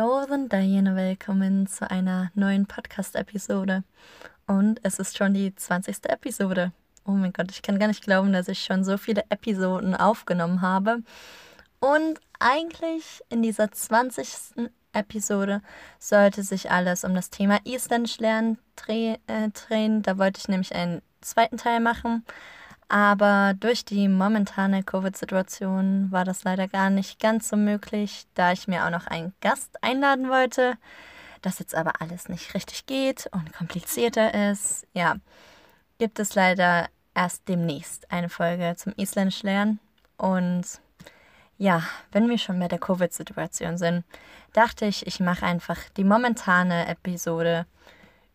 Daginn und willkommen zu einer neuen Podcast-Episode. Und es ist schon die 20. Episode. Oh mein Gott, ich kann gar nicht glauben, dass ich schon so viele Episoden aufgenommen habe. Und eigentlich in dieser 20. Episode sollte sich alles um das Thema Isländisch lernen drehen. Äh, da wollte ich nämlich einen zweiten Teil machen. Aber durch die momentane Covid-Situation war das leider gar nicht ganz so möglich, da ich mir auch noch einen Gast einladen wollte. Das jetzt aber alles nicht richtig geht und komplizierter ist. Ja, gibt es leider erst demnächst eine Folge zum Isländisch lernen. Und ja, wenn wir schon bei der Covid-Situation sind, dachte ich, ich mache einfach die momentane Episode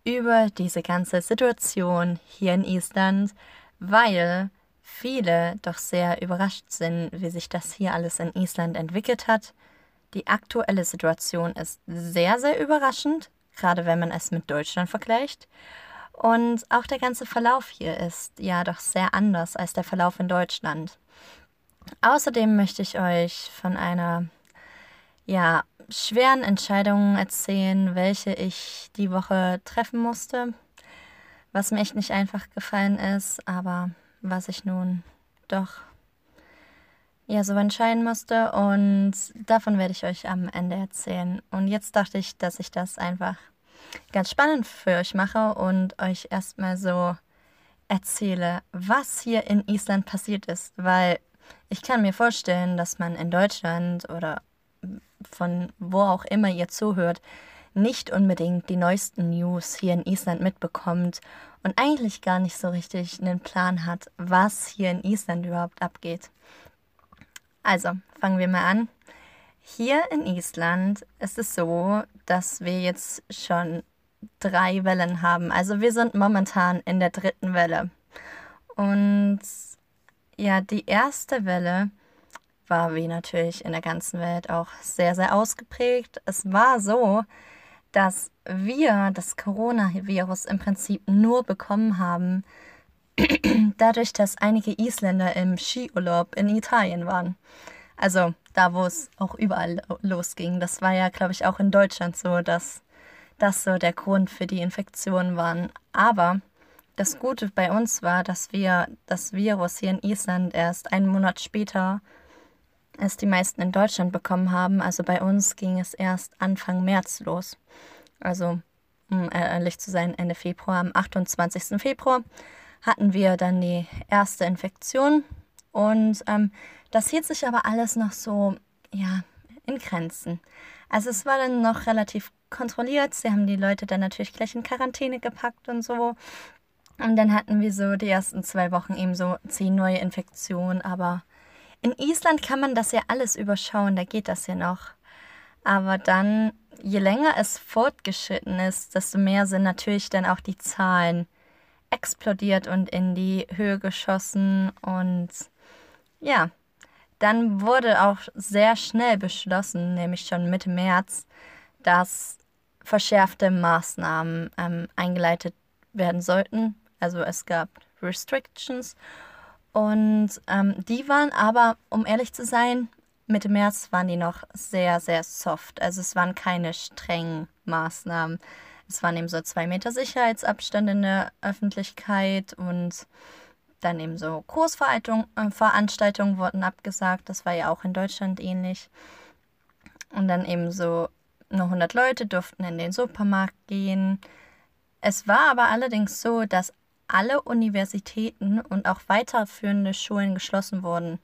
über diese ganze Situation hier in Island weil viele doch sehr überrascht sind, wie sich das hier alles in Island entwickelt hat. Die aktuelle Situation ist sehr, sehr überraschend, gerade wenn man es mit Deutschland vergleicht. Und auch der ganze Verlauf hier ist ja doch sehr anders als der Verlauf in Deutschland. Außerdem möchte ich euch von einer ja, schweren Entscheidung erzählen, welche ich die Woche treffen musste was mir echt nicht einfach gefallen ist, aber was ich nun doch ja so entscheiden musste und davon werde ich euch am Ende erzählen. Und jetzt dachte ich, dass ich das einfach ganz spannend für euch mache und euch erstmal so erzähle, was hier in Island passiert ist, weil ich kann mir vorstellen, dass man in Deutschland oder von wo auch immer ihr zuhört, nicht unbedingt die neuesten News hier in Island mitbekommt und eigentlich gar nicht so richtig einen Plan hat, was hier in Island überhaupt abgeht. Also, fangen wir mal an. Hier in Island ist es so, dass wir jetzt schon drei Wellen haben. Also wir sind momentan in der dritten Welle. Und ja, die erste Welle war wie natürlich in der ganzen Welt auch sehr, sehr ausgeprägt. Es war so, dass wir das Coronavirus im Prinzip nur bekommen haben, dadurch, dass einige Isländer im Skiurlaub in Italien waren. Also da, wo es auch überall losging. Das war ja, glaube ich, auch in Deutschland so, dass das so der Grund für die Infektion waren. Aber das Gute bei uns war, dass wir das Virus hier in Island erst einen Monat später es die meisten in Deutschland bekommen haben. Also bei uns ging es erst Anfang März los. Also, um ehrlich zu sein, Ende Februar, am 28. Februar hatten wir dann die erste Infektion. Und ähm, das hielt sich aber alles noch so, ja, in Grenzen. Also es war dann noch relativ kontrolliert. Sie haben die Leute dann natürlich gleich in Quarantäne gepackt und so. Und dann hatten wir so die ersten zwei Wochen eben so zehn neue Infektionen, aber in Island kann man das ja alles überschauen, da geht das ja noch. Aber dann, je länger es fortgeschritten ist, desto mehr sind natürlich dann auch die Zahlen explodiert und in die Höhe geschossen. Und ja, dann wurde auch sehr schnell beschlossen, nämlich schon Mitte März, dass verschärfte Maßnahmen ähm, eingeleitet werden sollten. Also es gab Restrictions und ähm, die waren aber, um ehrlich zu sein, Mitte März waren die noch sehr, sehr soft. Also es waren keine strengen Maßnahmen. Es waren eben so zwei Meter Sicherheitsabstand in der Öffentlichkeit und dann eben so Großveranstaltungen äh, wurden abgesagt. Das war ja auch in Deutschland ähnlich. Und dann eben so nur 100 Leute durften in den Supermarkt gehen. Es war aber allerdings so, dass alle Universitäten und auch weiterführende Schulen geschlossen wurden.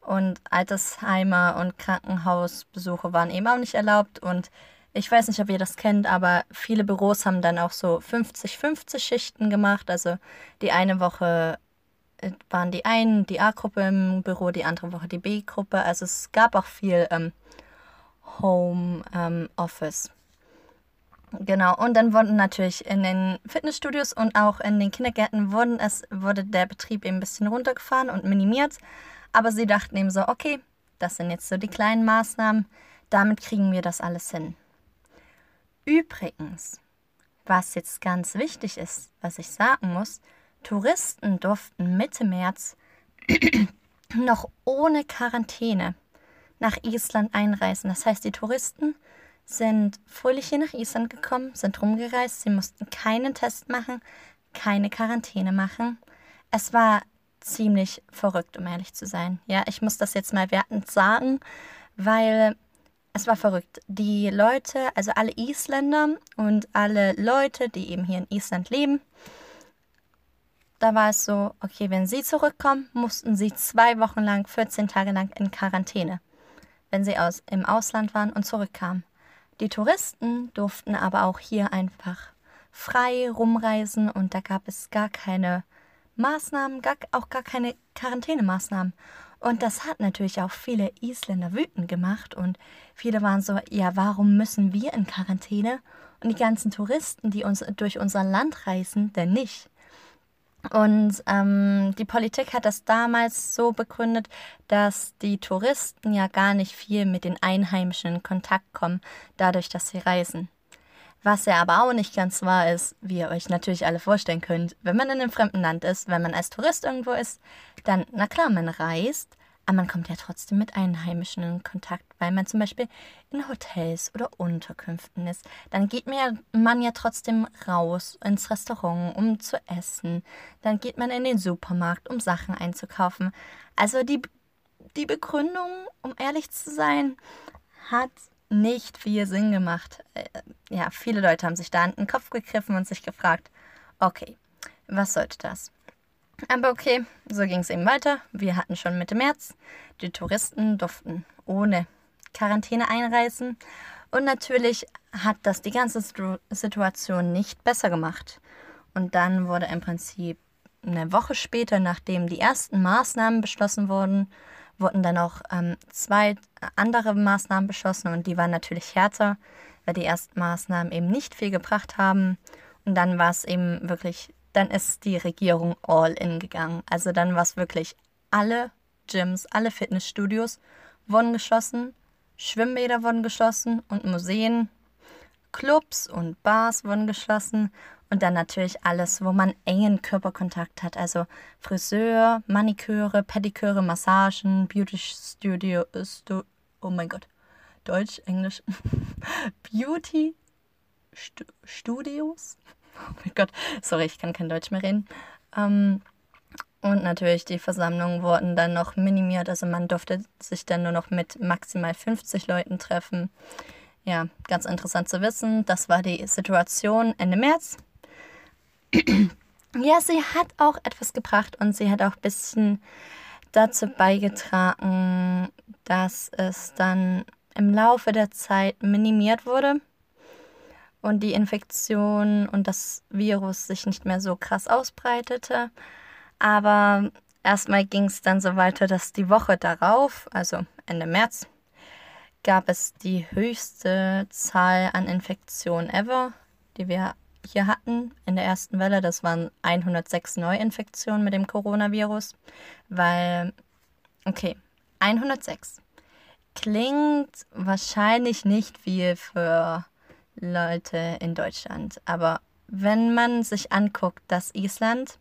Und Altersheime und Krankenhausbesuche waren eben auch nicht erlaubt. Und ich weiß nicht, ob ihr das kennt, aber viele Büros haben dann auch so 50-50 Schichten gemacht. Also die eine Woche äh, waren die einen, die A-Gruppe im Büro, die andere Woche die B-Gruppe. Also es gab auch viel ähm, Home ähm, Office. Genau, und dann wurden natürlich in den Fitnessstudios und auch in den Kindergärten wurden es, wurde der Betrieb eben ein bisschen runtergefahren und minimiert. Aber sie dachten eben so, okay, das sind jetzt so die kleinen Maßnahmen, damit kriegen wir das alles hin. Übrigens, was jetzt ganz wichtig ist, was ich sagen muss, Touristen durften Mitte März noch ohne Quarantäne nach Island einreisen. Das heißt, die Touristen sind fröhlich hier nach Island gekommen, sind rumgereist. Sie mussten keinen Test machen, keine Quarantäne machen. Es war ziemlich verrückt, um ehrlich zu sein. Ja, ich muss das jetzt mal wertend sagen, weil es war verrückt. Die Leute, also alle Isländer und alle Leute, die eben hier in Island leben, da war es so, okay, wenn sie zurückkommen, mussten sie zwei Wochen lang, 14 Tage lang in Quarantäne, wenn sie aus, im Ausland waren und zurückkamen. Die Touristen durften aber auch hier einfach frei rumreisen und da gab es gar keine Maßnahmen, gar, auch gar keine Quarantänemaßnahmen. Und das hat natürlich auch viele Isländer wütend gemacht und viele waren so, ja, warum müssen wir in Quarantäne und die ganzen Touristen, die uns durch unser Land reisen, denn nicht? Und ähm, die Politik hat das damals so begründet, dass die Touristen ja gar nicht viel mit den Einheimischen in Kontakt kommen, dadurch, dass sie reisen. Was ja aber auch nicht ganz wahr ist, wie ihr euch natürlich alle vorstellen könnt, wenn man in einem fremden Land ist, wenn man als Tourist irgendwo ist, dann, na klar, man reist, aber man kommt ja trotzdem mit Einheimischen in Kontakt, weil man zum Beispiel in Hotels oder Unterkünften ist. Dann geht man ja trotzdem raus ins Restaurant, um zu essen. Dann geht man in den Supermarkt, um Sachen einzukaufen. Also die, die Begründung, um ehrlich zu sein, hat nicht viel Sinn gemacht. Äh, ja, viele Leute haben sich da an den Kopf gegriffen und sich gefragt, okay, was sollte das? Aber okay, so ging es eben weiter. Wir hatten schon Mitte März. Die Touristen durften ohne Quarantäne einreisen. Und natürlich hat das die ganze Situation nicht besser gemacht. Und dann wurde im Prinzip eine Woche später, nachdem die ersten Maßnahmen beschlossen wurden, wurden dann auch ähm, zwei andere Maßnahmen beschlossen und die waren natürlich härter, weil die ersten Maßnahmen eben nicht viel gebracht haben. Und dann war es eben wirklich, dann ist die Regierung all in gegangen. Also dann war es wirklich alle Gyms, alle Fitnessstudios wurden geschlossen, Schwimmbäder wurden geschlossen und Museen, Clubs und Bars wurden geschlossen und dann natürlich alles, wo man engen Körperkontakt hat. Also Friseur, Maniküre, Pediküre, Massagen, Beauty Studio, Stu oh mein Gott, Deutsch, Englisch, Beauty Stu Studios. Oh mein Gott, sorry, ich kann kein Deutsch mehr reden. Ähm, und natürlich die Versammlungen wurden dann noch minimiert. Also man durfte sich dann nur noch mit maximal 50 Leuten treffen. Ja, ganz interessant zu wissen. Das war die Situation Ende März. ja, sie hat auch etwas gebracht und sie hat auch ein bisschen dazu beigetragen, dass es dann im Laufe der Zeit minimiert wurde und die Infektion und das Virus sich nicht mehr so krass ausbreitete. Aber erstmal ging es dann so weiter, dass die Woche darauf, also Ende März, gab es die höchste Zahl an Infektionen ever, die wir hier hatten in der ersten Welle. Das waren 106 Neuinfektionen mit dem Coronavirus, weil, okay, 106 klingt wahrscheinlich nicht viel für Leute in Deutschland, aber wenn man sich anguckt, dass Island,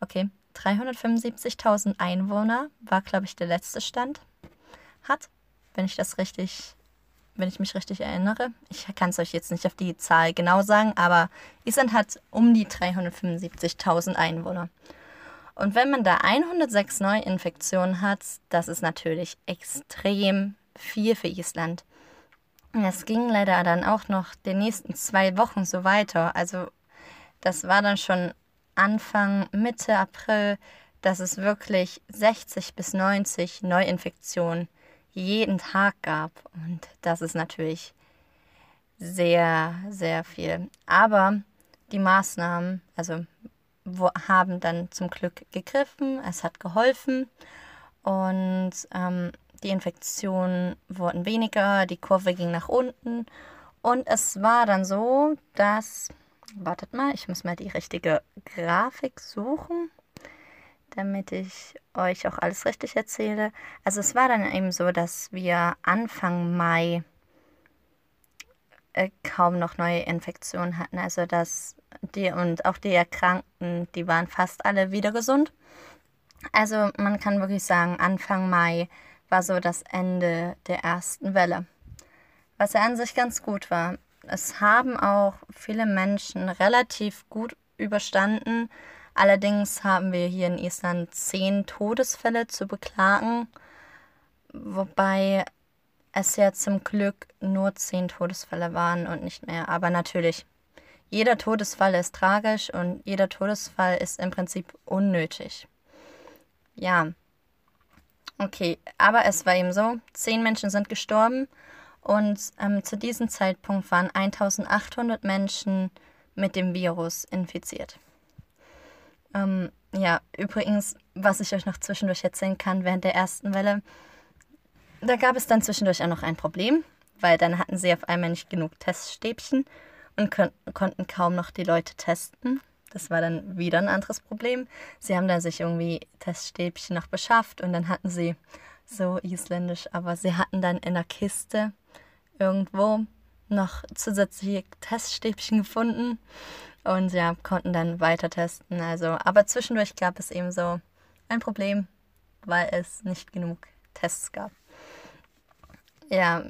okay, 375.000 Einwohner war, glaube ich, der letzte Stand, hat, wenn ich das richtig wenn ich mich richtig erinnere. Ich kann es euch jetzt nicht auf die Zahl genau sagen, aber Island hat um die 375.000 Einwohner. Und wenn man da 106 Neuinfektionen hat, das ist natürlich extrem viel für Island. Es ging leider dann auch noch die nächsten zwei Wochen so weiter. Also das war dann schon Anfang, Mitte April, dass es wirklich 60 bis 90 Neuinfektionen jeden Tag gab. Und das ist natürlich sehr, sehr viel. Aber die Maßnahmen, also haben dann zum Glück gegriffen, es hat geholfen und ähm, die Infektionen wurden weniger, die Kurve ging nach unten und es war dann so, dass, wartet mal, ich muss mal die richtige Grafik suchen damit ich euch auch alles richtig erzähle. Also es war dann eben so, dass wir Anfang Mai äh, kaum noch neue Infektionen hatten. Also dass die und auch die Erkrankten, die waren fast alle wieder gesund. Also man kann wirklich sagen, Anfang Mai war so das Ende der ersten Welle. was ja an sich ganz gut war. Es haben auch viele Menschen relativ gut überstanden. Allerdings haben wir hier in Island zehn Todesfälle zu beklagen, wobei es ja zum Glück nur zehn Todesfälle waren und nicht mehr. Aber natürlich, jeder Todesfall ist tragisch und jeder Todesfall ist im Prinzip unnötig. Ja. Okay, aber es war eben so, zehn Menschen sind gestorben und ähm, zu diesem Zeitpunkt waren 1800 Menschen mit dem Virus infiziert. Ähm, ja, übrigens, was ich euch noch zwischendurch erzählen kann, während der ersten Welle, da gab es dann zwischendurch auch noch ein Problem, weil dann hatten sie auf einmal nicht genug Teststäbchen und kon konnten kaum noch die Leute testen. Das war dann wieder ein anderes Problem. Sie haben dann sich irgendwie Teststäbchen noch beschafft und dann hatten sie so isländisch, aber sie hatten dann in der Kiste irgendwo noch zusätzliche Teststäbchen gefunden und ja, konnten dann weiter testen. Also, aber zwischendurch gab es eben so ein Problem, weil es nicht genug Tests gab. Ja,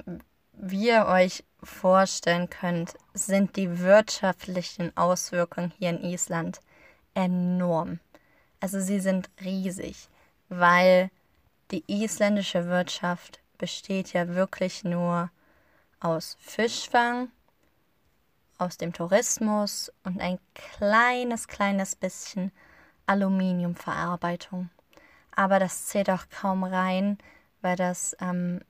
wie ihr euch vorstellen könnt, sind die wirtschaftlichen Auswirkungen hier in Island enorm. Also sie sind riesig, weil die isländische Wirtschaft besteht ja wirklich nur aus Fischfang, aus dem Tourismus und ein kleines, kleines bisschen Aluminiumverarbeitung. Aber das zählt auch kaum rein, weil das ähm,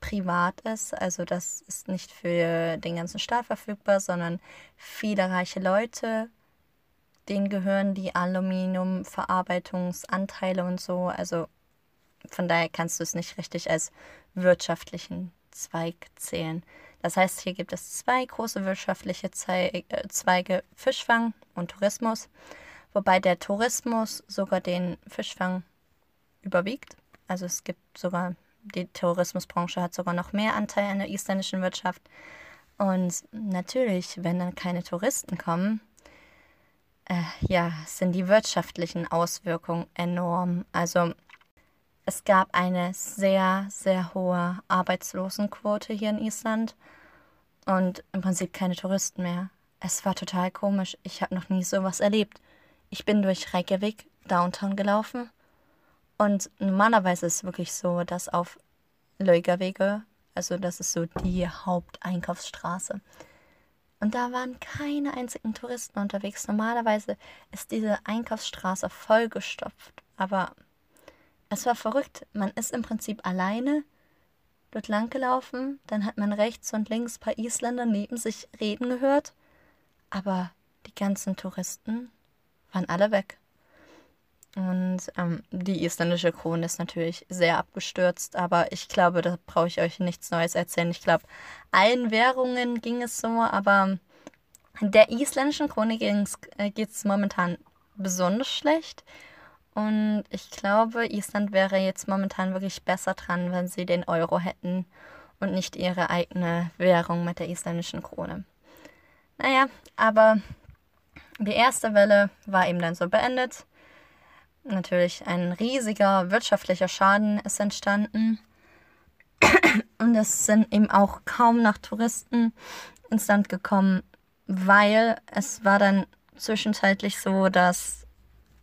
privat ist. Also das ist nicht für den ganzen Staat verfügbar, sondern viele reiche Leute, denen gehören die Aluminiumverarbeitungsanteile und so. Also von daher kannst du es nicht richtig als wirtschaftlichen Zweig zählen. Das heißt, hier gibt es zwei große wirtschaftliche äh, Zweige, Fischfang und Tourismus, wobei der Tourismus sogar den Fischfang überwiegt. Also es gibt sogar, die Tourismusbranche hat sogar noch mehr Anteil an der isländischen Wirtschaft. Und natürlich, wenn dann keine Touristen kommen, äh, ja, sind die wirtschaftlichen Auswirkungen enorm. Also es gab eine sehr, sehr hohe Arbeitslosenquote hier in Island und im Prinzip keine Touristen mehr. Es war total komisch. Ich habe noch nie sowas erlebt. Ich bin durch Reykjavik, Downtown gelaufen und normalerweise ist es wirklich so, dass auf Leugawege, also das ist so die Haupteinkaufsstraße, und da waren keine einzigen Touristen unterwegs. Normalerweise ist diese Einkaufsstraße vollgestopft, aber es war verrückt. Man ist im Prinzip alleine dort lang gelaufen. Dann hat man rechts und links ein paar Isländer neben sich reden gehört. Aber die ganzen Touristen waren alle weg. Und ähm, die isländische Krone ist natürlich sehr abgestürzt, aber ich glaube, da brauche ich euch nichts Neues erzählen. Ich glaube, allen Währungen ging es so, aber der isländischen Krone äh, geht es momentan besonders schlecht. Und ich glaube, Island wäre jetzt momentan wirklich besser dran, wenn sie den Euro hätten und nicht ihre eigene Währung mit der isländischen Krone. Naja, aber die erste Welle war eben dann so beendet. Natürlich ein riesiger wirtschaftlicher Schaden ist entstanden. Und es sind eben auch kaum noch Touristen ins Land gekommen, weil es war dann zwischenzeitlich so, dass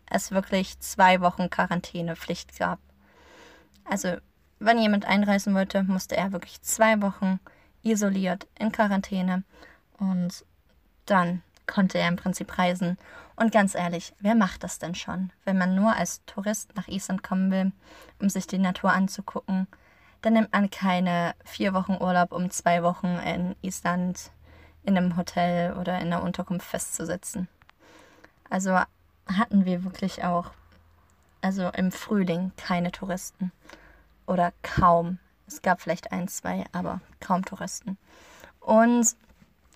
es wirklich zwei Wochen Quarantänepflicht gab. Also, wenn jemand einreisen wollte, musste er wirklich zwei Wochen isoliert in Quarantäne und dann konnte er im Prinzip reisen. Und ganz ehrlich, wer macht das denn schon? Wenn man nur als Tourist nach Island kommen will, um sich die Natur anzugucken, dann nimmt man keine vier Wochen Urlaub, um zwei Wochen in Island in einem Hotel oder in einer Unterkunft festzusitzen. Also hatten wir wirklich auch, also im Frühling, keine Touristen. Oder kaum. Es gab vielleicht ein, zwei, aber kaum Touristen. Und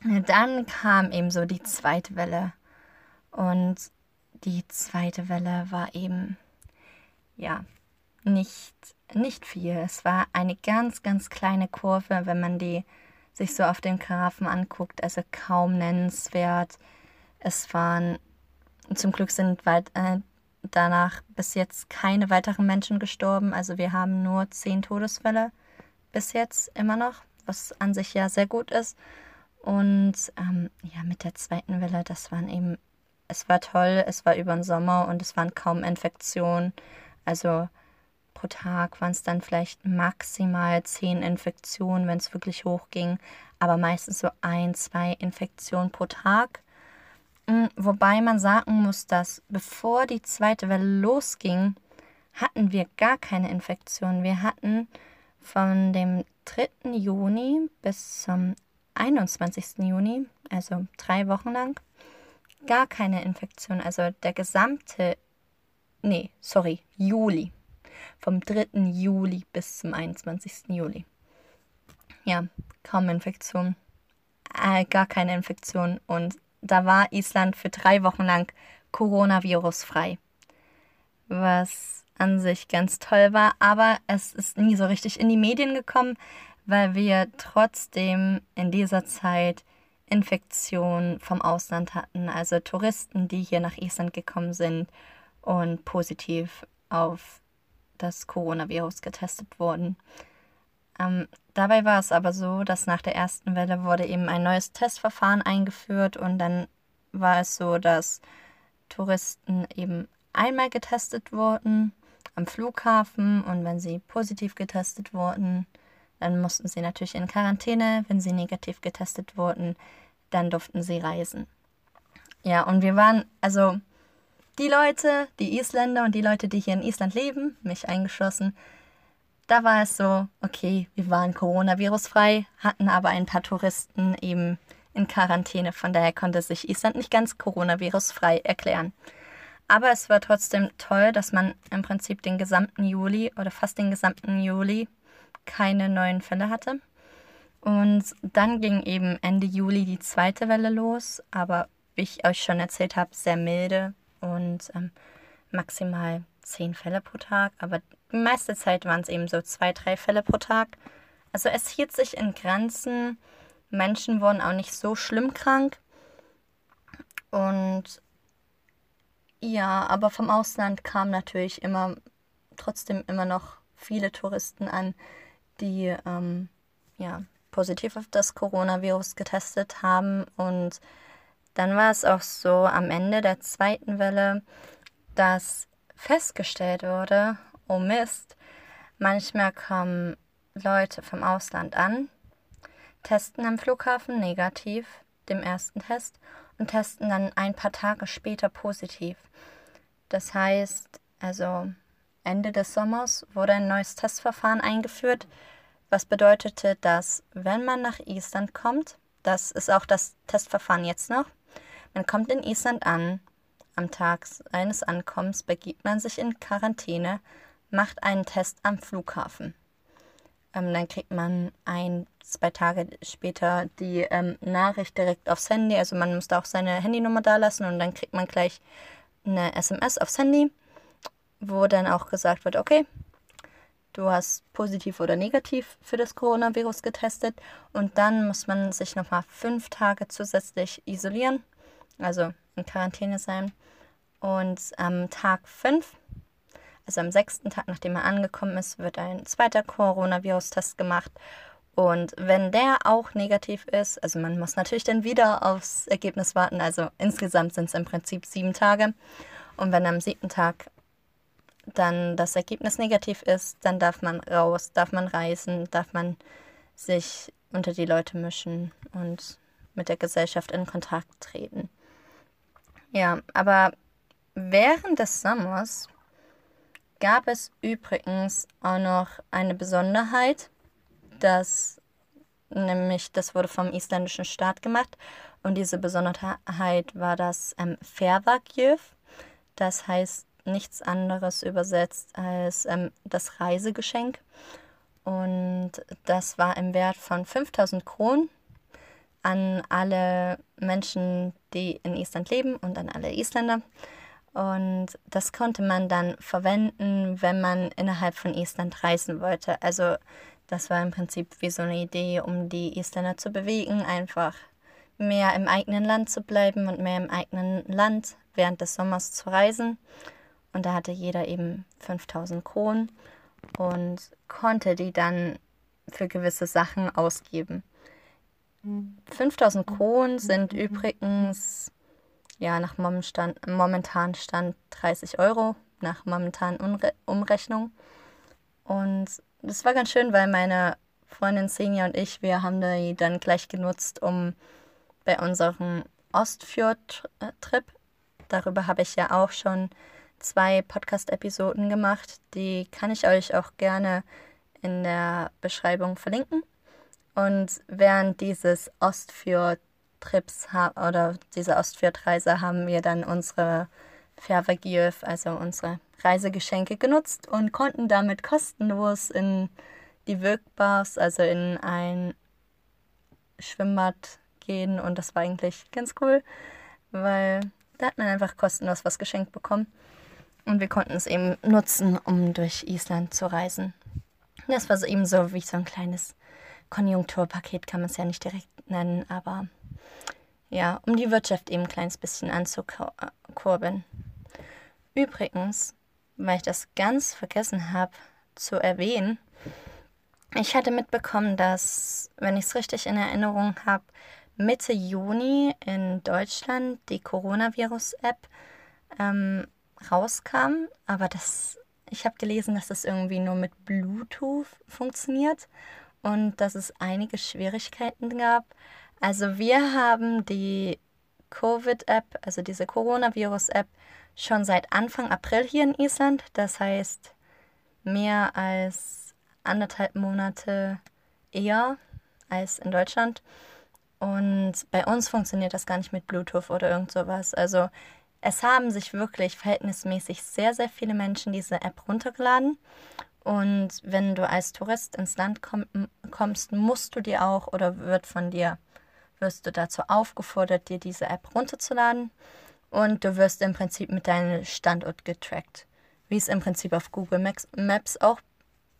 dann kam eben so die zweite Welle. Und die zweite Welle war eben, ja, nicht, nicht viel. Es war eine ganz, ganz kleine Kurve, wenn man die sich so auf dem Grafen anguckt, also kaum nennenswert. Es waren zum Glück sind weit, äh, danach bis jetzt keine weiteren Menschen gestorben. Also wir haben nur zehn Todesfälle bis jetzt immer noch, was an sich ja sehr gut ist. Und ähm, ja, mit der zweiten Welle, das waren eben, es war toll, es war über den Sommer und es waren kaum Infektionen. Also pro Tag waren es dann vielleicht maximal zehn Infektionen, wenn es wirklich hoch ging, aber meistens so ein, zwei Infektionen pro Tag. Hm, wobei man sagen muss, dass bevor die zweite Welle losging, hatten wir gar keine Infektionen. Wir hatten von dem 3. Juni bis zum 21. Juni, also drei Wochen lang, gar keine Infektion. Also der gesamte, nee, sorry, Juli. Vom 3. Juli bis zum 21. Juli. Ja, kaum Infektion. Äh, gar keine Infektion. Und da war Island für drei Wochen lang Coronavirus frei. Was an sich ganz toll war, aber es ist nie so richtig in die Medien gekommen, weil wir trotzdem in dieser Zeit Infektionen vom Ausland hatten, also Touristen, die hier nach Island gekommen sind und positiv auf das Coronavirus getestet wurden. Ähm, dabei war es aber so, dass nach der ersten Welle wurde eben ein neues Testverfahren eingeführt und dann war es so, dass Touristen eben einmal getestet wurden am Flughafen und wenn sie positiv getestet wurden, dann mussten sie natürlich in Quarantäne. Wenn sie negativ getestet wurden, dann durften sie reisen. Ja, und wir waren, also die Leute, die Isländer und die Leute, die hier in Island leben, mich eingeschlossen, da war es so, okay, wir waren Coronavirus-frei, hatten aber ein paar Touristen eben in Quarantäne. Von daher konnte sich Island nicht ganz Coronavirus-frei erklären. Aber es war trotzdem toll, dass man im Prinzip den gesamten Juli oder fast den gesamten Juli keine neuen Fälle hatte. Und dann ging eben Ende Juli die zweite Welle los, aber wie ich euch schon erzählt habe, sehr milde und ähm, maximal zehn Fälle pro Tag. Aber die meiste Zeit waren es eben so zwei, drei Fälle pro Tag. Also es hielt sich in Grenzen. Menschen wurden auch nicht so schlimm krank. Und ja, aber vom Ausland kamen natürlich immer trotzdem immer noch viele Touristen an, die ähm, ja, positiv auf das Coronavirus getestet haben. Und dann war es auch so am Ende der zweiten Welle, dass festgestellt wurde, oh Mist, manchmal kommen Leute vom Ausland an, testen am Flughafen negativ, dem ersten Test, und testen dann ein paar Tage später positiv. Das heißt, also Ende des Sommers wurde ein neues Testverfahren eingeführt, was bedeutete, dass wenn man nach Island kommt, das ist auch das Testverfahren jetzt noch, man kommt in Island an, am Tag eines Ankommens begibt man sich in Quarantäne, macht einen Test am Flughafen. Ähm, dann kriegt man ein, zwei Tage später die ähm, Nachricht direkt aufs Handy. Also man muss da auch seine Handynummer da lassen und dann kriegt man gleich eine SMS aufs Handy, wo dann auch gesagt wird, okay, du hast positiv oder negativ für das Coronavirus getestet und dann muss man sich nochmal fünf Tage zusätzlich isolieren, also in Quarantäne sein. Und am Tag fünf also am sechsten Tag, nachdem er angekommen ist, wird ein zweiter Coronavirus-Test gemacht. Und wenn der auch negativ ist, also man muss natürlich dann wieder aufs Ergebnis warten, also insgesamt sind es im Prinzip sieben Tage. Und wenn am siebten Tag dann das Ergebnis negativ ist, dann darf man raus, darf man reisen, darf man sich unter die Leute mischen und mit der Gesellschaft in Kontakt treten. Ja, aber während des Sommers gab es übrigens auch noch eine Besonderheit, dass nämlich das wurde vom isländischen Staat gemacht und diese Besonderheit war das ähm, Fervagjöf. Das heißt nichts anderes übersetzt als ähm, das Reisegeschenk. Und das war im Wert von 5000 Kronen an alle Menschen, die in Island leben und an alle Isländer. Und das konnte man dann verwenden, wenn man innerhalb von Island reisen wollte. Also das war im Prinzip wie so eine Idee, um die Isländer zu bewegen, einfach mehr im eigenen Land zu bleiben und mehr im eigenen Land während des Sommers zu reisen. Und da hatte jeder eben 5000 Kronen und konnte die dann für gewisse Sachen ausgeben. 5000 Kronen sind übrigens ja nach momentan, momentan Stand 30 Euro, nach momentanen Umrechnung. Und das war ganz schön, weil meine Freundin Senja und ich, wir haben die dann gleich genutzt, um bei unserem Ostfjord-Trip, darüber habe ich ja auch schon zwei Podcast-Episoden gemacht, die kann ich euch auch gerne in der Beschreibung verlinken. Und während dieses Ostfjord-Trips oder dieser Ostfjord-Reise haben wir dann unsere Fervagiev, also unsere Reisegeschenke genutzt und konnten damit kostenlos in die Wirkbars, also in ein Schwimmbad gehen. Und das war eigentlich ganz cool, weil da hat man einfach kostenlos was geschenkt bekommen und wir konnten es eben nutzen, um durch Island zu reisen. Das war so eben so wie so ein kleines Konjunkturpaket, kann man es ja nicht direkt nennen, aber ja, um die Wirtschaft eben ein kleines bisschen anzukurbeln. Übrigens, weil ich das ganz vergessen habe zu erwähnen, ich hatte mitbekommen, dass, wenn ich es richtig in Erinnerung habe, Mitte Juni in Deutschland die Coronavirus-App ähm, rauskam, aber das, ich habe gelesen, dass das irgendwie nur mit Bluetooth funktioniert und dass es einige Schwierigkeiten gab. Also wir haben die Covid-App, also diese Coronavirus-App, schon seit Anfang April hier in Island. Das heißt, mehr als anderthalb Monate eher als in Deutschland. Und bei uns funktioniert das gar nicht mit Bluetooth oder irgend sowas. Also es haben sich wirklich verhältnismäßig sehr, sehr viele Menschen diese App runtergeladen. Und wenn du als Tourist ins Land komm, kommst, musst du dir auch oder wird von dir, wirst du dazu aufgefordert, dir diese App runterzuladen und du wirst im Prinzip mit deinem Standort getrackt. Wie es im Prinzip auf Google Maps auch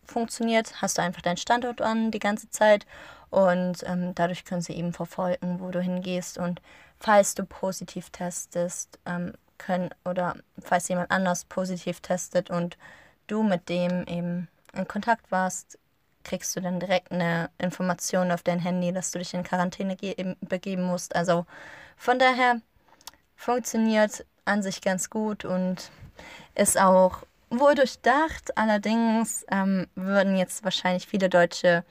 funktioniert, hast du einfach deinen Standort an die ganze Zeit und ähm, dadurch können sie eben verfolgen, wo du hingehst und falls du positiv testest, ähm, können oder falls jemand anders positiv testet und du mit dem eben in Kontakt warst, kriegst du dann direkt eine Information auf dein Handy, dass du dich in Quarantäne begeben musst. Also von daher funktioniert an sich ganz gut und ist auch wohl durchdacht. Allerdings ähm, würden jetzt wahrscheinlich viele Deutsche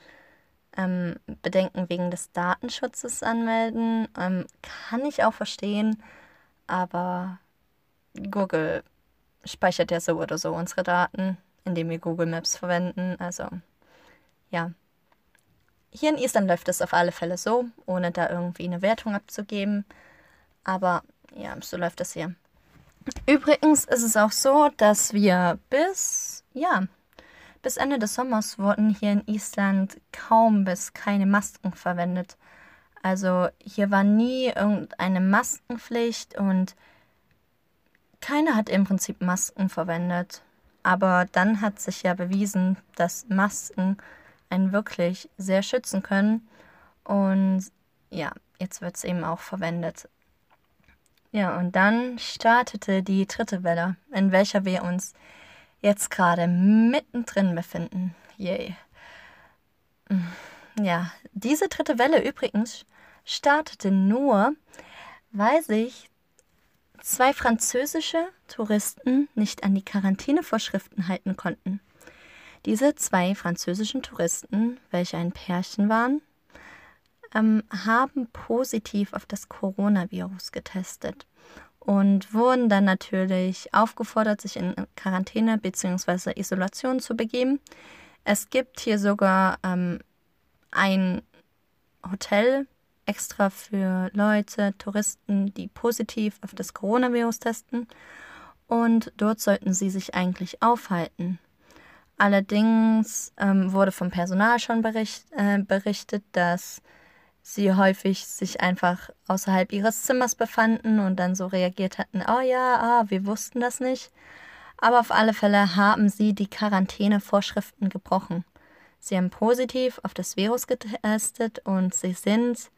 ähm, Bedenken wegen des Datenschutzes anmelden. Ähm, kann ich auch verstehen, aber Google speichert ja so oder so unsere Daten, indem wir Google Maps verwenden. Also ja. Hier in Island läuft es auf alle Fälle so, ohne da irgendwie eine Wertung abzugeben. Aber ja, so läuft das hier. Übrigens ist es auch so, dass wir bis, ja, bis Ende des Sommers wurden hier in Island kaum bis keine Masken verwendet. Also hier war nie irgendeine Maskenpflicht und keiner hat im Prinzip Masken verwendet. Aber dann hat sich ja bewiesen, dass Masken einen wirklich sehr schützen können. Und ja, jetzt wird es eben auch verwendet. Ja, und dann startete die dritte Welle, in welcher wir uns jetzt gerade mittendrin befinden. Yay. Ja, diese dritte Welle übrigens startete nur, weil sich zwei französische Touristen nicht an die Quarantänevorschriften halten konnten. Diese zwei französischen Touristen, welche ein Pärchen waren, ähm, haben positiv auf das Coronavirus getestet und wurden dann natürlich aufgefordert, sich in Quarantäne bzw. Isolation zu begeben. Es gibt hier sogar ähm, ein Hotel extra für Leute, Touristen, die positiv auf das Coronavirus testen. Und dort sollten sie sich eigentlich aufhalten. Allerdings ähm, wurde vom Personal schon bericht, äh, berichtet, dass sie häufig sich einfach außerhalb ihres Zimmers befanden und dann so reagiert hatten, oh ja, ah, wir wussten das nicht. Aber auf alle Fälle haben sie die Quarantänevorschriften gebrochen. Sie haben positiv auf das Virus getestet und sie sind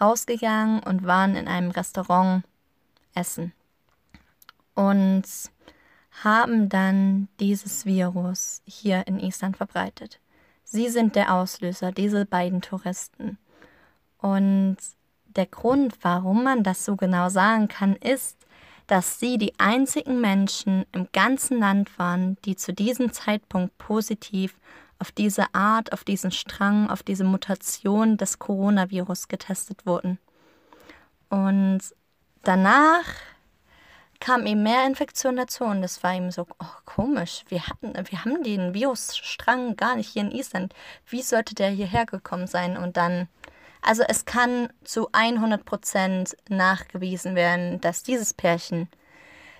rausgegangen und waren in einem Restaurant essen. Und haben dann dieses Virus hier in Island verbreitet. Sie sind der Auslöser, diese beiden Touristen. Und der Grund, warum man das so genau sagen kann, ist, dass sie die einzigen Menschen im ganzen Land waren, die zu diesem Zeitpunkt positiv auf diese Art, auf diesen Strang, auf diese Mutation des Coronavirus getestet wurden. Und danach kam ihm mehr Infektion dazu und es war ihm so oh, komisch. Wir, hatten, wir haben den Virusstrang gar nicht hier in Island. Wie sollte der hierher gekommen sein? Und dann, also es kann zu 100 Prozent nachgewiesen werden, dass dieses Pärchen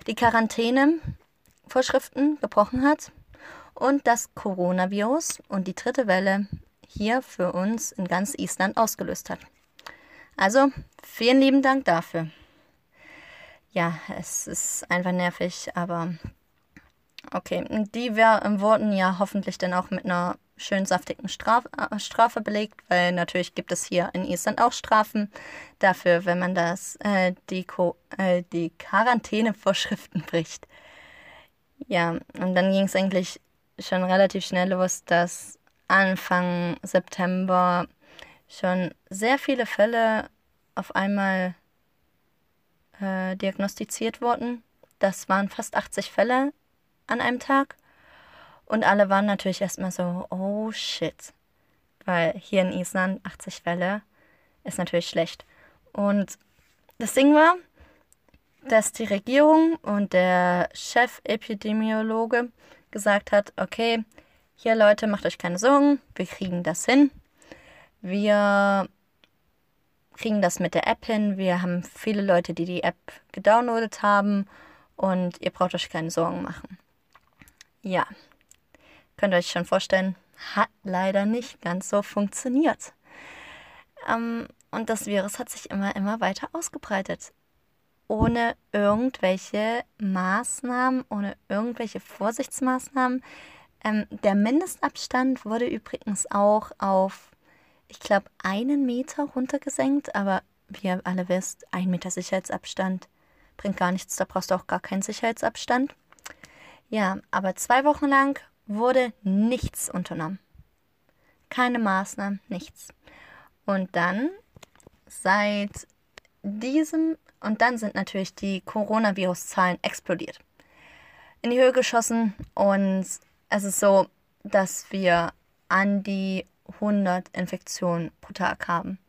die Quarantänevorschriften gebrochen hat und das Coronavirus und die dritte Welle hier für uns in ganz Island ausgelöst hat. Also vielen lieben Dank dafür ja, es ist einfach nervig, aber okay. Die wir, wurden ja hoffentlich dann auch mit einer schön saftigen Straf äh, Strafe belegt, weil natürlich gibt es hier in Island auch Strafen dafür, wenn man das, äh, die, äh, die Quarantänevorschriften bricht. Ja, und dann ging es eigentlich schon relativ schnell los, dass Anfang September schon sehr viele Fälle auf einmal äh, diagnostiziert wurden. Das waren fast 80 Fälle an einem Tag. Und alle waren natürlich erstmal so, oh shit. Weil hier in Island 80 Fälle ist natürlich schlecht. Und das Ding war, dass die Regierung und der Chef-Epidemiologe gesagt hat, okay, hier Leute, macht euch keine Sorgen, wir kriegen das hin. Wir kriegen das mit der App hin. Wir haben viele Leute, die die App gedownloadet haben und ihr braucht euch keine Sorgen machen. Ja, könnt ihr euch schon vorstellen, hat leider nicht ganz so funktioniert. Ähm, und das Virus hat sich immer, immer weiter ausgebreitet. Ohne irgendwelche Maßnahmen, ohne irgendwelche Vorsichtsmaßnahmen. Ähm, der Mindestabstand wurde übrigens auch auf ich glaube, einen Meter runtergesenkt, aber wie ihr alle wisst, ein Meter Sicherheitsabstand bringt gar nichts, da brauchst du auch gar keinen Sicherheitsabstand. Ja, aber zwei Wochen lang wurde nichts unternommen. Keine Maßnahmen, nichts. Und dann, seit diesem, und dann sind natürlich die Coronavirus-Zahlen explodiert. In die Höhe geschossen und es ist so, dass wir an die 100 Infektionen pro Tag haben.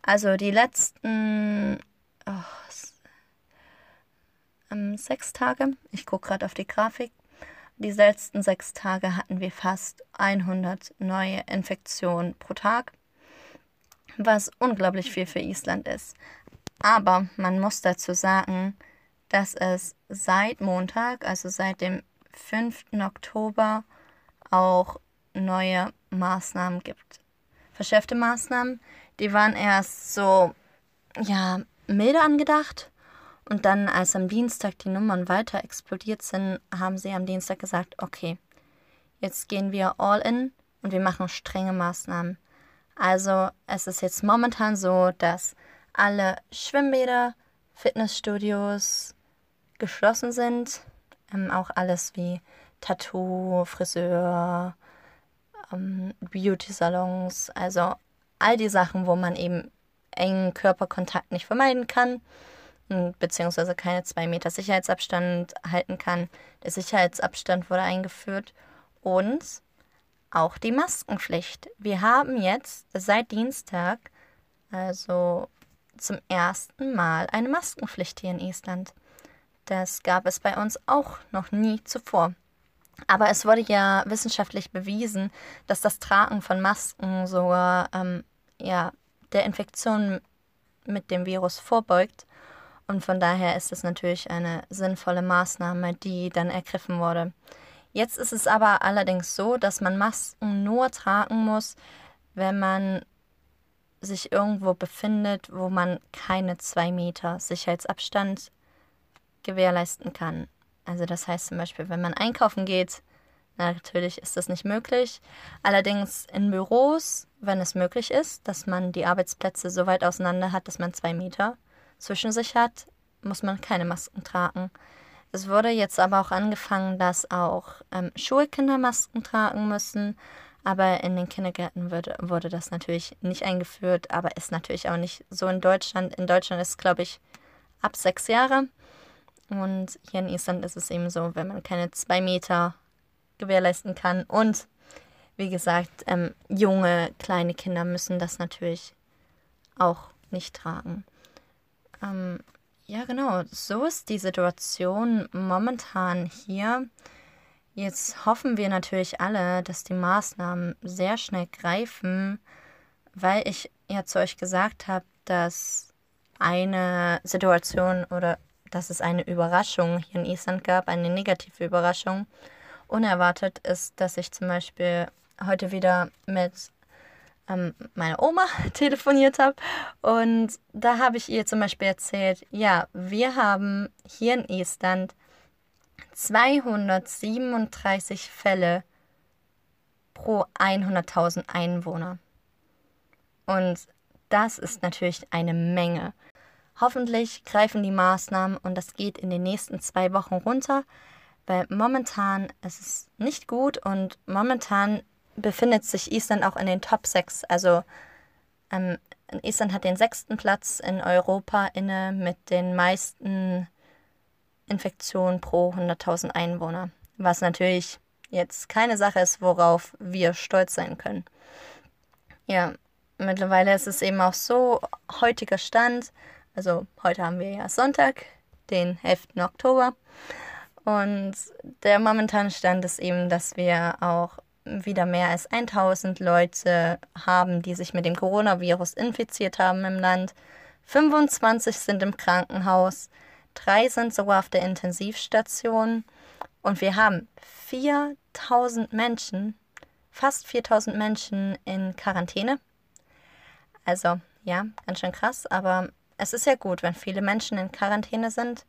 Also die letzten oh, sechs Tage, ich gucke gerade auf die Grafik, die letzten sechs Tage hatten wir fast 100 neue Infektionen pro Tag, was unglaublich viel für Island ist. Aber man muss dazu sagen, dass es seit Montag, also seit dem 5. Oktober, auch neue Maßnahmen gibt. Verschärfte Maßnahmen, die waren erst so, ja, milde angedacht. Und dann, als am Dienstag die Nummern weiter explodiert sind, haben sie am Dienstag gesagt, okay, jetzt gehen wir all in und wir machen strenge Maßnahmen. Also es ist jetzt momentan so, dass alle Schwimmbäder, Fitnessstudios geschlossen sind. Ähm, auch alles wie Tattoo, Friseur, ähm, Beauty-Salons, also all die Sachen, wo man eben engen Körperkontakt nicht vermeiden kann, beziehungsweise keine zwei Meter Sicherheitsabstand halten kann. Der Sicherheitsabstand wurde eingeführt und auch die Maskenpflicht. Wir haben jetzt seit Dienstag, also zum ersten Mal, eine Maskenpflicht hier in Island. Das gab es bei uns auch noch nie zuvor. Aber es wurde ja wissenschaftlich bewiesen, dass das Tragen von Masken sogar ähm, ja, der Infektion mit dem Virus vorbeugt. Und von daher ist es natürlich eine sinnvolle Maßnahme, die dann ergriffen wurde. Jetzt ist es aber allerdings so, dass man Masken nur tragen muss, wenn man sich irgendwo befindet, wo man keine zwei Meter Sicherheitsabstand gewährleisten kann. Also das heißt zum Beispiel, wenn man einkaufen geht, natürlich ist das nicht möglich. Allerdings in Büros, wenn es möglich ist, dass man die Arbeitsplätze so weit auseinander hat, dass man zwei Meter zwischen sich hat, muss man keine Masken tragen. Es wurde jetzt aber auch angefangen, dass auch ähm, Schulkinder Masken tragen müssen. Aber in den Kindergärten wurde, wurde das natürlich nicht eingeführt, aber ist natürlich auch nicht so in Deutschland. In Deutschland ist es, glaube ich, ab sechs Jahre. Und hier in Island ist es eben so, wenn man keine zwei Meter gewährleisten kann. Und wie gesagt, ähm, junge, kleine Kinder müssen das natürlich auch nicht tragen. Ähm, ja, genau, so ist die Situation momentan hier. Jetzt hoffen wir natürlich alle, dass die Maßnahmen sehr schnell greifen, weil ich ja zu euch gesagt habe, dass eine Situation oder dass es eine Überraschung hier in Island gab, eine negative Überraschung. Unerwartet ist, dass ich zum Beispiel heute wieder mit ähm, meiner Oma telefoniert habe und da habe ich ihr zum Beispiel erzählt, ja, wir haben hier in Island 237 Fälle pro 100.000 Einwohner. Und das ist natürlich eine Menge. Hoffentlich greifen die Maßnahmen und das geht in den nächsten zwei Wochen runter, weil momentan ist es nicht gut und momentan befindet sich Island auch in den Top 6. Also ähm, Island hat den sechsten Platz in Europa inne mit den meisten Infektionen pro 100.000 Einwohner. Was natürlich jetzt keine Sache ist, worauf wir stolz sein können. Ja, mittlerweile ist es eben auch so, heutiger Stand, also heute haben wir ja Sonntag, den 11. Oktober. Und der momentane Stand ist eben, dass wir auch wieder mehr als 1000 Leute haben, die sich mit dem Coronavirus infiziert haben im Land. 25 sind im Krankenhaus, drei sind sogar auf der Intensivstation und wir haben 4000 Menschen, fast 4000 Menschen in Quarantäne. Also ja, ganz schön krass, aber es ist ja gut, wenn viele Menschen in Quarantäne sind,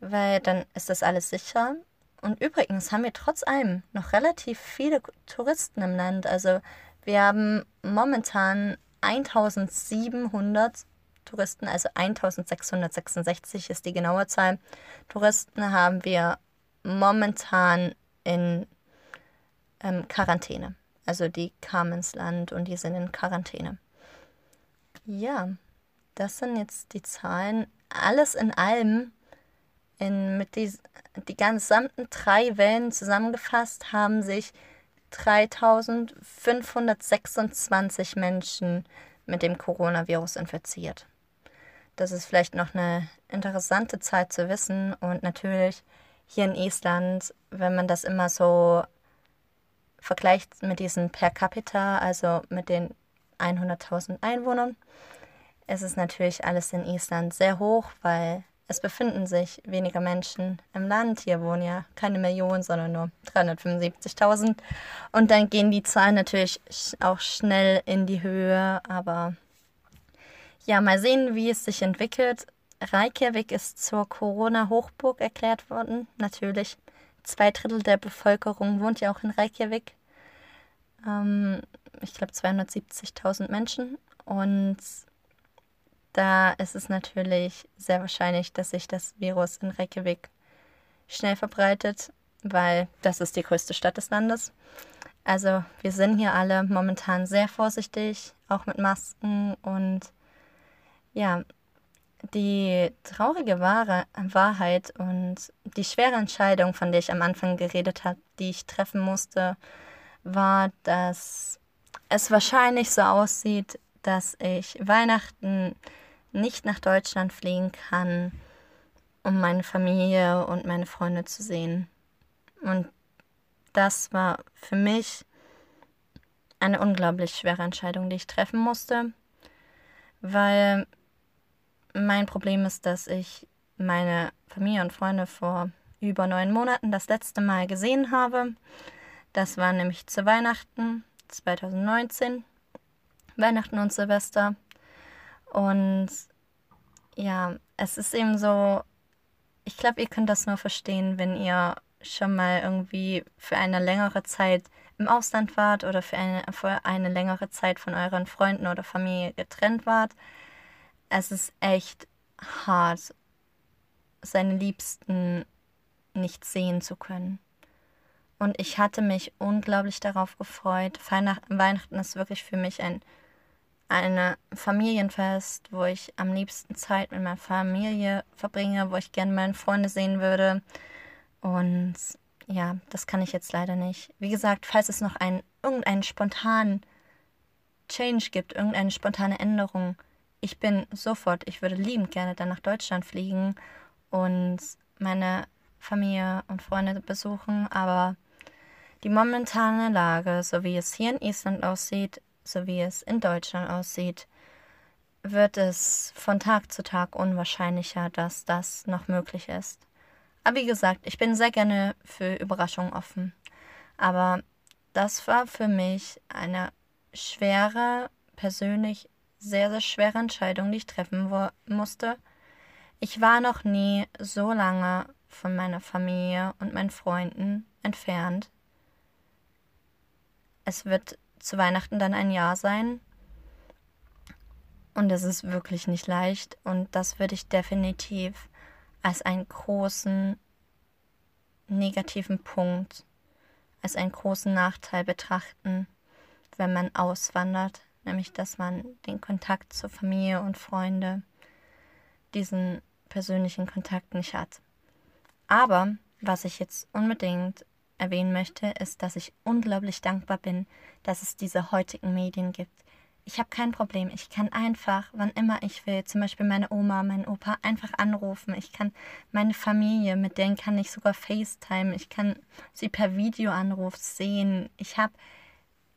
weil dann ist das alles sicher und übrigens haben wir trotz allem noch relativ viele Touristen im Land. Also wir haben momentan 1700 Touristen, also 1666 ist die genaue Zahl. Touristen haben wir momentan in ähm, Quarantäne. Also die kamen ins Land und die sind in Quarantäne. Ja, das sind jetzt die Zahlen. Alles in allem in, mit die, die gesamten drei Wellen zusammengefasst haben sich 3526 Menschen mit dem Coronavirus infiziert. Das ist vielleicht noch eine interessante Zahl zu wissen und natürlich hier in Island, wenn man das immer so vergleicht mit diesen per capita, also mit den 100.000 Einwohnern, ist es natürlich alles in Island sehr hoch, weil es befinden sich weniger Menschen im Land. Hier wohnen ja keine Millionen, sondern nur 375.000. Und dann gehen die Zahlen natürlich auch schnell in die Höhe. Aber ja, mal sehen, wie es sich entwickelt. Reykjavik ist zur Corona-Hochburg erklärt worden. Natürlich. Zwei Drittel der Bevölkerung wohnt ja auch in Reykjavik. Ähm, ich glaube 270.000 Menschen. Und da ist es natürlich sehr wahrscheinlich, dass sich das Virus in Reykjavik schnell verbreitet, weil das ist die größte Stadt des Landes. Also wir sind hier alle momentan sehr vorsichtig, auch mit Masken und ja, die traurige Wahre, Wahrheit und die schwere Entscheidung, von der ich am Anfang geredet habe, die ich treffen musste, war, dass es wahrscheinlich so aussieht, dass ich Weihnachten nicht nach Deutschland fliegen kann, um meine Familie und meine Freunde zu sehen. Und das war für mich eine unglaublich schwere Entscheidung, die ich treffen musste, weil mein Problem ist, dass ich meine Familie und Freunde vor über neun Monaten das letzte Mal gesehen habe. Das war nämlich zu Weihnachten 2019, Weihnachten und Silvester. Und ja, es ist eben so, ich glaube, ihr könnt das nur verstehen, wenn ihr schon mal irgendwie für eine längere Zeit im Ausland wart oder für eine, für eine längere Zeit von euren Freunden oder Familie getrennt wart. Es ist echt hart, seine Liebsten nicht sehen zu können. Und ich hatte mich unglaublich darauf gefreut. Weihnachten ist wirklich für mich ein eine Familienfest, wo ich am liebsten Zeit mit meiner Familie verbringe, wo ich gerne meine Freunde sehen würde. Und ja, das kann ich jetzt leider nicht. Wie gesagt, falls es noch einen, irgendeinen spontanen Change gibt, irgendeine spontane Änderung, ich bin sofort, ich würde liebend gerne dann nach Deutschland fliegen und meine Familie und Freunde besuchen, aber die momentane Lage, so wie es hier in Island aussieht, so wie es in Deutschland aussieht, wird es von Tag zu Tag unwahrscheinlicher, dass das noch möglich ist. Aber wie gesagt, ich bin sehr gerne für Überraschungen offen. Aber das war für mich eine schwere, persönlich sehr, sehr schwere Entscheidung, die ich treffen musste. Ich war noch nie so lange von meiner Familie und meinen Freunden entfernt. Es wird zu Weihnachten dann ein Jahr sein. Und es ist wirklich nicht leicht. Und das würde ich definitiv als einen großen negativen Punkt, als einen großen Nachteil betrachten, wenn man auswandert. Nämlich, dass man den Kontakt zur Familie und Freunde, diesen persönlichen Kontakt nicht hat. Aber was ich jetzt unbedingt erwähnen möchte, ist, dass ich unglaublich dankbar bin, dass es diese heutigen Medien gibt. Ich habe kein Problem. Ich kann einfach, wann immer ich will, zum Beispiel meine Oma, meinen Opa, einfach anrufen. Ich kann meine Familie, mit denen kann ich sogar FaceTime. Ich kann sie per Videoanruf sehen. Ich habe,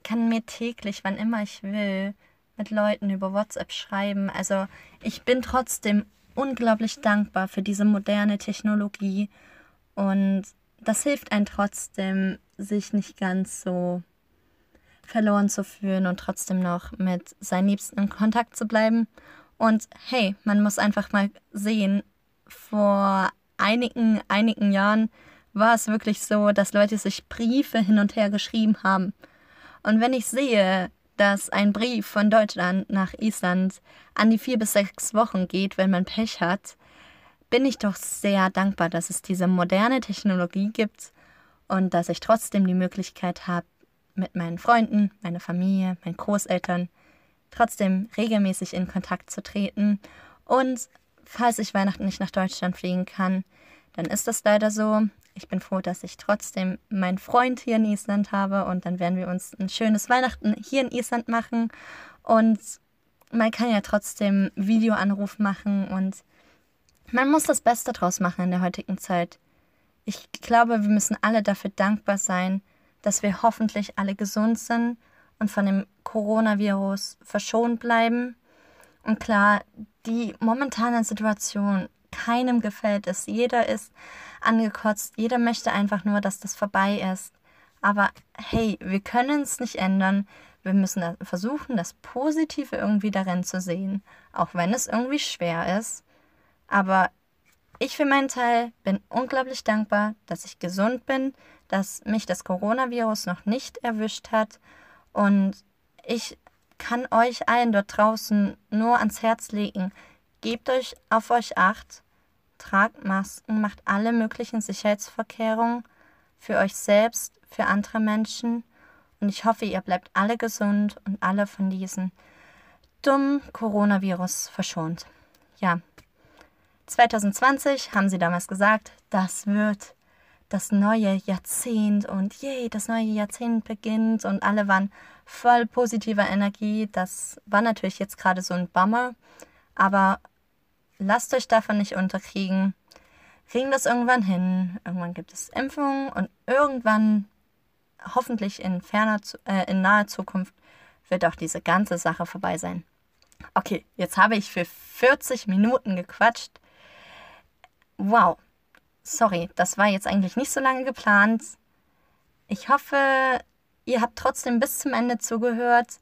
kann mir täglich, wann immer ich will, mit Leuten über WhatsApp schreiben. Also ich bin trotzdem unglaublich dankbar für diese moderne Technologie und das hilft einem trotzdem, sich nicht ganz so verloren zu fühlen und trotzdem noch mit seinen Liebsten in Kontakt zu bleiben. Und hey, man muss einfach mal sehen, vor einigen, einigen Jahren war es wirklich so, dass Leute sich Briefe hin und her geschrieben haben. Und wenn ich sehe, dass ein Brief von Deutschland nach Island an die vier bis sechs Wochen geht, wenn man Pech hat, bin ich doch sehr dankbar, dass es diese moderne Technologie gibt und dass ich trotzdem die Möglichkeit habe, mit meinen Freunden, meiner Familie, meinen Großeltern trotzdem regelmäßig in Kontakt zu treten. Und falls ich Weihnachten nicht nach Deutschland fliegen kann, dann ist das leider so. Ich bin froh, dass ich trotzdem meinen Freund hier in Island habe und dann werden wir uns ein schönes Weihnachten hier in Island machen. Und man kann ja trotzdem Videoanruf machen und man muss das Beste draus machen in der heutigen Zeit. Ich glaube, wir müssen alle dafür dankbar sein, dass wir hoffentlich alle gesund sind und von dem Coronavirus verschont bleiben. Und klar, die momentane Situation, keinem gefällt es. Jeder ist angekotzt, jeder möchte einfach nur, dass das vorbei ist. Aber hey, wir können es nicht ändern. Wir müssen versuchen, das Positive irgendwie darin zu sehen, auch wenn es irgendwie schwer ist. Aber ich für meinen Teil bin unglaublich dankbar, dass ich gesund bin, dass mich das Coronavirus noch nicht erwischt hat. Und ich kann euch allen dort draußen nur ans Herz legen, gebt euch auf euch acht, tragt Masken, macht alle möglichen Sicherheitsverkehrungen für euch selbst, für andere Menschen. Und ich hoffe, ihr bleibt alle gesund und alle von diesem dummen Coronavirus verschont. Ja, 2020 haben sie damals gesagt, das wird das neue Jahrzehnt und yay, das neue Jahrzehnt beginnt und alle waren voll positiver Energie. Das war natürlich jetzt gerade so ein Bummer, aber lasst euch davon nicht unterkriegen. Kriegen das irgendwann hin. Irgendwann gibt es Impfungen und irgendwann, hoffentlich in ferner, äh, in naher Zukunft, wird auch diese ganze Sache vorbei sein. Okay, jetzt habe ich für 40 Minuten gequatscht. Wow. Sorry, das war jetzt eigentlich nicht so lange geplant. Ich hoffe, ihr habt trotzdem bis zum Ende zugehört,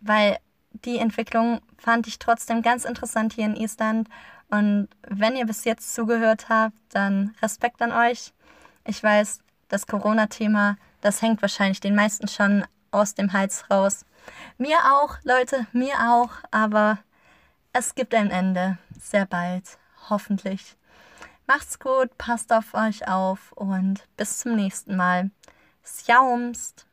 weil die Entwicklung fand ich trotzdem ganz interessant hier in Island. Und wenn ihr bis jetzt zugehört habt, dann Respekt an euch. Ich weiß, das Corona-Thema, das hängt wahrscheinlich den meisten schon aus dem Hals raus. Mir auch, Leute, mir auch. Aber es gibt ein Ende. Sehr bald. Hoffentlich. Macht's gut, passt auf euch auf und bis zum nächsten Mal. Sjaumst!